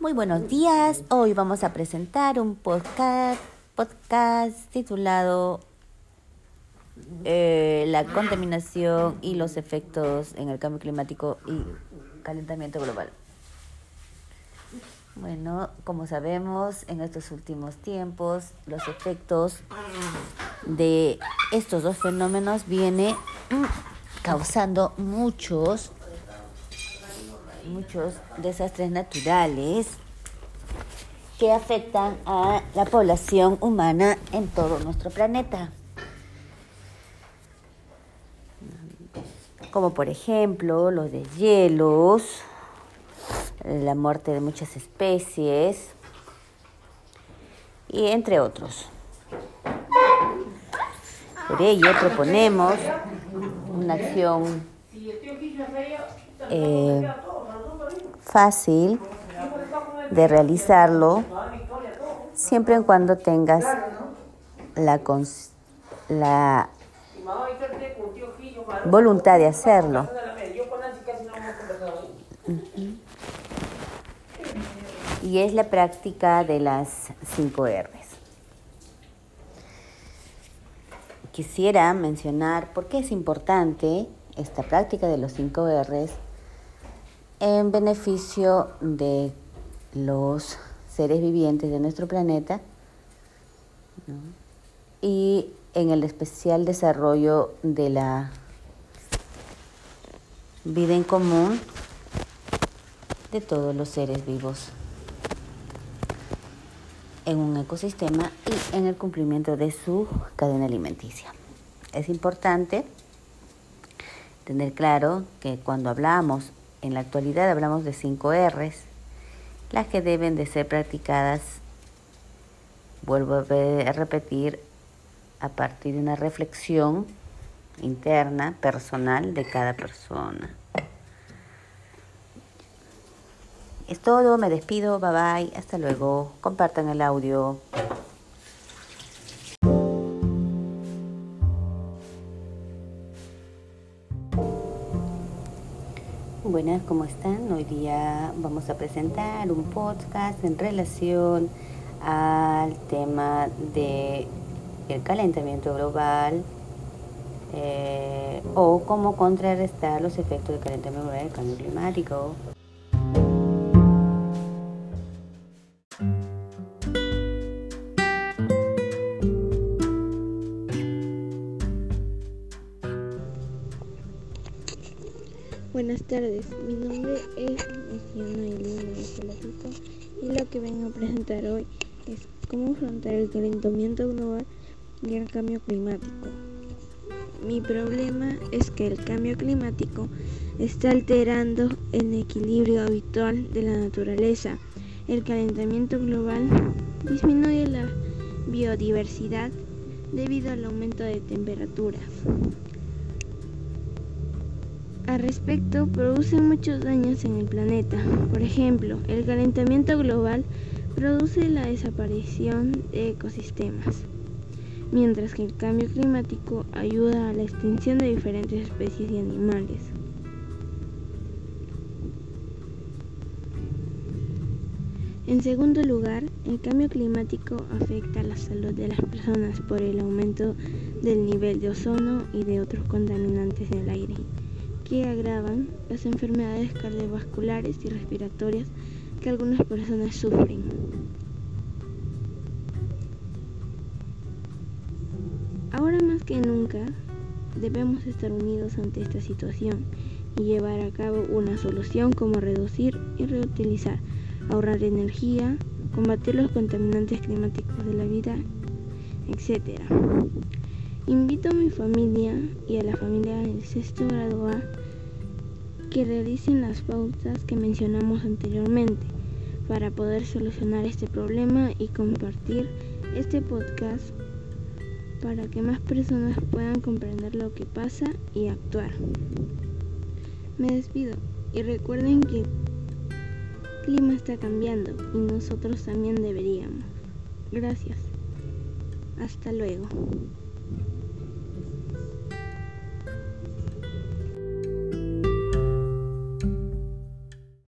Muy buenos días. Hoy vamos a presentar un podcast, titulado eh, La contaminación y los efectos en el cambio climático y calentamiento global. Bueno, como sabemos, en estos últimos tiempos los efectos de estos dos fenómenos viene mm, causando muchos muchos desastres naturales que afectan a la población humana en todo nuestro planeta. Como por ejemplo los deshielos, la muerte de muchas especies y entre otros. Por ello proponemos una acción eh, fácil de realizarlo. siempre y cuando tengas la, la voluntad de hacerlo. Y es la práctica de las 5 R's. Quisiera mencionar por qué es importante esta práctica de los 5 R's en beneficio de los seres vivientes de nuestro planeta y en el especial desarrollo de la vida en común de todos los seres vivos en un ecosistema y en el cumplimiento de su cadena alimenticia. Es importante tener claro que cuando hablamos en la actualidad hablamos de cinco R's, las que deben de ser practicadas, vuelvo a repetir, a partir de una reflexión interna, personal de cada persona. Es todo, me despido, bye bye, hasta luego, compartan el audio. Buenas, ¿cómo están? Hoy día vamos a presentar un podcast en relación al tema de el calentamiento global eh, o cómo contrarrestar los efectos del calentamiento global y el cambio climático. Buenas tardes, mi nombre es Luciano Elena y lo que vengo a presentar hoy es cómo afrontar el calentamiento global y el cambio climático. Mi problema es que el cambio climático está alterando el equilibrio habitual de la naturaleza. El calentamiento global disminuye la biodiversidad debido al aumento de temperaturas. Al respecto, produce muchos daños en el planeta. Por ejemplo, el calentamiento global produce la desaparición de ecosistemas, mientras que el cambio climático ayuda a la extinción de diferentes especies y animales. En segundo lugar, el cambio climático afecta la salud de las personas por el aumento del nivel de ozono y de otros contaminantes en el aire que agravan las enfermedades cardiovasculares y respiratorias que algunas personas sufren. Ahora más que nunca debemos estar unidos ante esta situación y llevar a cabo una solución como reducir y reutilizar, ahorrar energía, combatir los contaminantes climáticos de la vida, etc. Invito a mi familia y a la familia del sexto grado A que realicen las pautas que mencionamos anteriormente para poder solucionar este problema y compartir este podcast para que más personas puedan comprender lo que pasa y actuar. Me despido y recuerden que el clima está cambiando y nosotros también deberíamos. Gracias. Hasta luego.